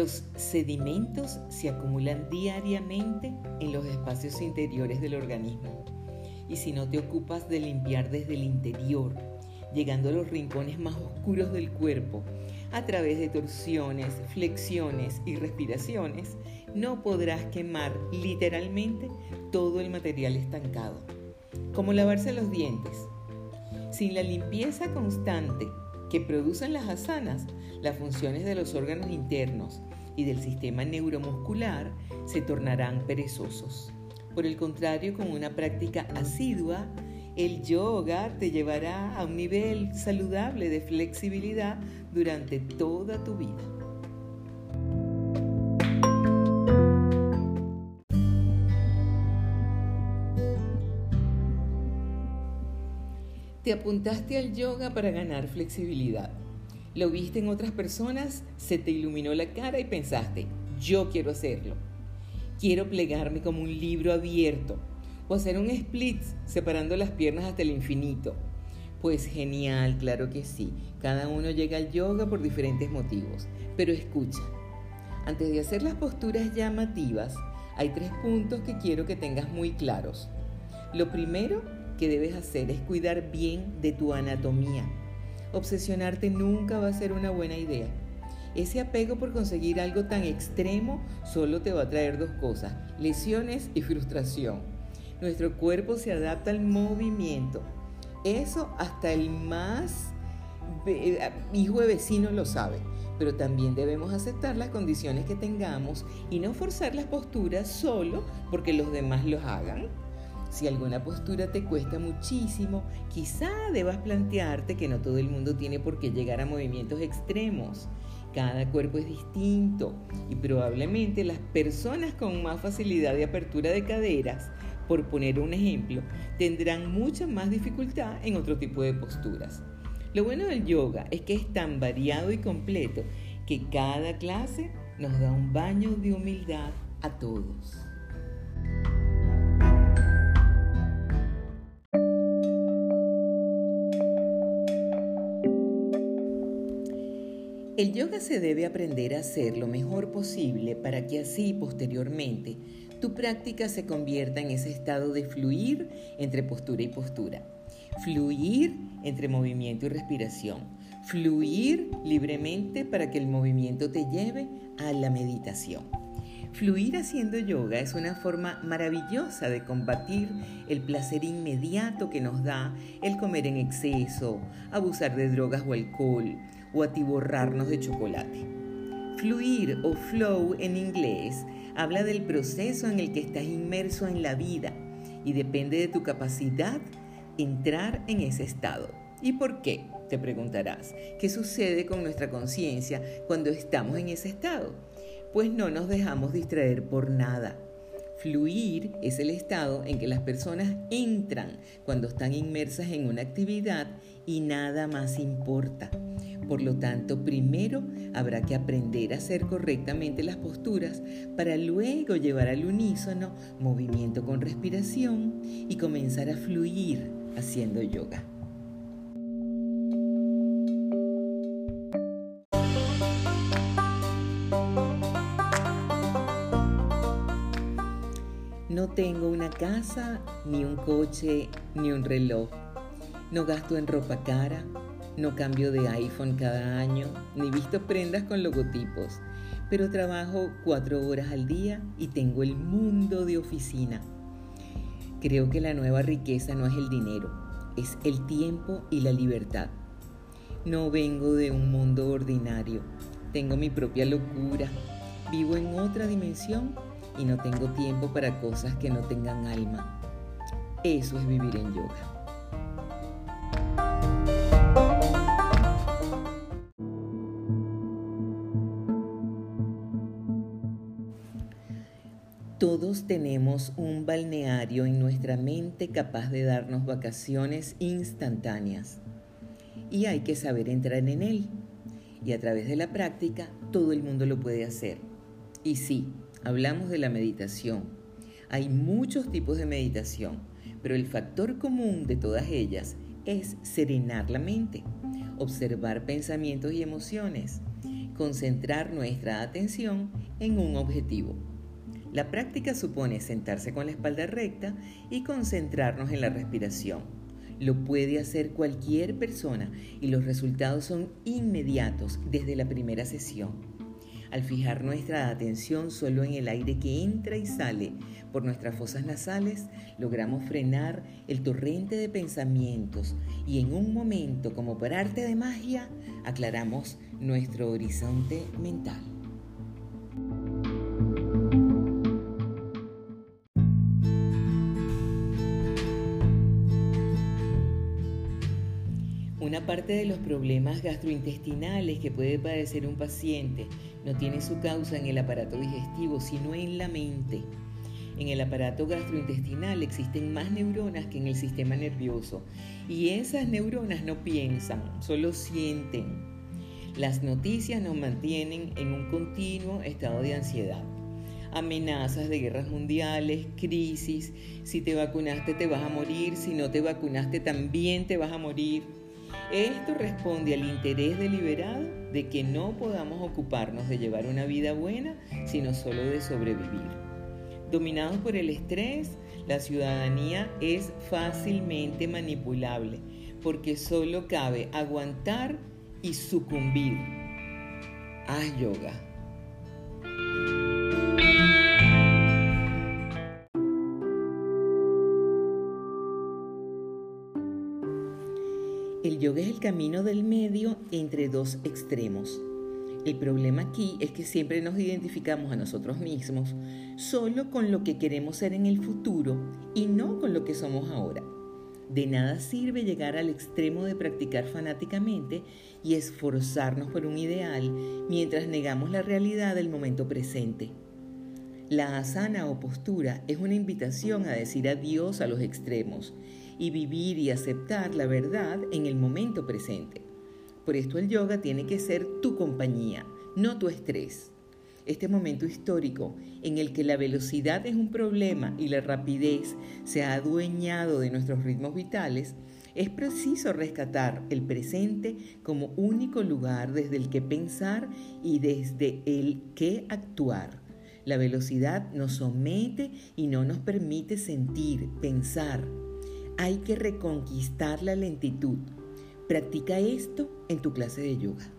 Los sedimentos se acumulan diariamente en los espacios interiores del organismo. Y si no te ocupas de limpiar desde el interior, llegando a los rincones más oscuros del cuerpo, a través de torsiones, flexiones y respiraciones, no podrás quemar literalmente todo el material estancado. Como lavarse los dientes. Sin la limpieza constante que producen las asanas, las funciones de los órganos internos y del sistema neuromuscular se tornarán perezosos. Por el contrario, con una práctica asidua, el yoga te llevará a un nivel saludable de flexibilidad durante toda tu vida. Te apuntaste al yoga para ganar flexibilidad. Lo viste en otras personas, se te iluminó la cara y pensaste, yo quiero hacerlo. Quiero plegarme como un libro abierto o hacer un split separando las piernas hasta el infinito. Pues genial, claro que sí. Cada uno llega al yoga por diferentes motivos. Pero escucha, antes de hacer las posturas llamativas, hay tres puntos que quiero que tengas muy claros. Lo primero que debes hacer es cuidar bien de tu anatomía. Obsesionarte nunca va a ser una buena idea. Ese apego por conseguir algo tan extremo solo te va a traer dos cosas, lesiones y frustración. Nuestro cuerpo se adapta al movimiento. Eso hasta el más eh, hijo de vecino lo sabe. Pero también debemos aceptar las condiciones que tengamos y no forzar las posturas solo porque los demás los hagan. Si alguna postura te cuesta muchísimo, quizá debas plantearte que no todo el mundo tiene por qué llegar a movimientos extremos. Cada cuerpo es distinto y probablemente las personas con más facilidad de apertura de caderas por poner un ejemplo, tendrán mucha más dificultad en otro tipo de posturas. Lo bueno del yoga es que es tan variado y completo que cada clase nos da un baño de humildad a todos. El yoga se debe aprender a hacer lo mejor posible para que así posteriormente tu práctica se convierta en ese estado de fluir entre postura y postura. Fluir entre movimiento y respiración. Fluir libremente para que el movimiento te lleve a la meditación. Fluir haciendo yoga es una forma maravillosa de combatir el placer inmediato que nos da el comer en exceso, abusar de drogas o alcohol o atiborrarnos de chocolate. Fluir o flow en inglés habla del proceso en el que estás inmerso en la vida y depende de tu capacidad entrar en ese estado. ¿Y por qué? Te preguntarás. ¿Qué sucede con nuestra conciencia cuando estamos en ese estado? Pues no nos dejamos distraer por nada. Fluir es el estado en que las personas entran cuando están inmersas en una actividad y nada más importa. Por lo tanto, primero habrá que aprender a hacer correctamente las posturas para luego llevar al unísono movimiento con respiración y comenzar a fluir haciendo yoga. Tengo una casa, ni un coche, ni un reloj. No gasto en ropa cara, no cambio de iPhone cada año, ni visto prendas con logotipos, pero trabajo cuatro horas al día y tengo el mundo de oficina. Creo que la nueva riqueza no es el dinero, es el tiempo y la libertad. No vengo de un mundo ordinario, tengo mi propia locura, vivo en otra dimensión y no tengo tiempo para cosas que no tengan alma. Eso es vivir en yoga. Todos tenemos un balneario en nuestra mente capaz de darnos vacaciones instantáneas y hay que saber entrar en él. Y a través de la práctica todo el mundo lo puede hacer. Y sí, hablamos de la meditación. Hay muchos tipos de meditación, pero el factor común de todas ellas es serenar la mente, observar pensamientos y emociones, concentrar nuestra atención en un objetivo. La práctica supone sentarse con la espalda recta y concentrarnos en la respiración. Lo puede hacer cualquier persona y los resultados son inmediatos desde la primera sesión. Al fijar nuestra atención solo en el aire que entra y sale por nuestras fosas nasales, logramos frenar el torrente de pensamientos y en un momento, como por arte de magia, aclaramos nuestro horizonte mental. Una parte de los problemas gastrointestinales que puede padecer un paciente no tiene su causa en el aparato digestivo, sino en la mente. En el aparato gastrointestinal existen más neuronas que en el sistema nervioso y esas neuronas no piensan, solo sienten. Las noticias nos mantienen en un continuo estado de ansiedad. Amenazas de guerras mundiales, crisis, si te vacunaste te vas a morir, si no te vacunaste también te vas a morir esto responde al interés deliberado de que no podamos ocuparnos de llevar una vida buena, sino solo de sobrevivir. Dominados por el estrés, la ciudadanía es fácilmente manipulable, porque solo cabe aguantar y sucumbir. Haz yoga. El yoga es el camino del medio entre dos extremos. El problema aquí es que siempre nos identificamos a nosotros mismos solo con lo que queremos ser en el futuro y no con lo que somos ahora. De nada sirve llegar al extremo de practicar fanáticamente y esforzarnos por un ideal mientras negamos la realidad del momento presente. La asana o postura es una invitación a decir adiós a los extremos y vivir y aceptar la verdad en el momento presente. Por esto el yoga tiene que ser tu compañía, no tu estrés. Este momento histórico en el que la velocidad es un problema y la rapidez se ha adueñado de nuestros ritmos vitales, es preciso rescatar el presente como único lugar desde el que pensar y desde el que actuar la velocidad nos somete y no nos permite sentir, pensar. Hay que reconquistar la lentitud. Practica esto en tu clase de yoga.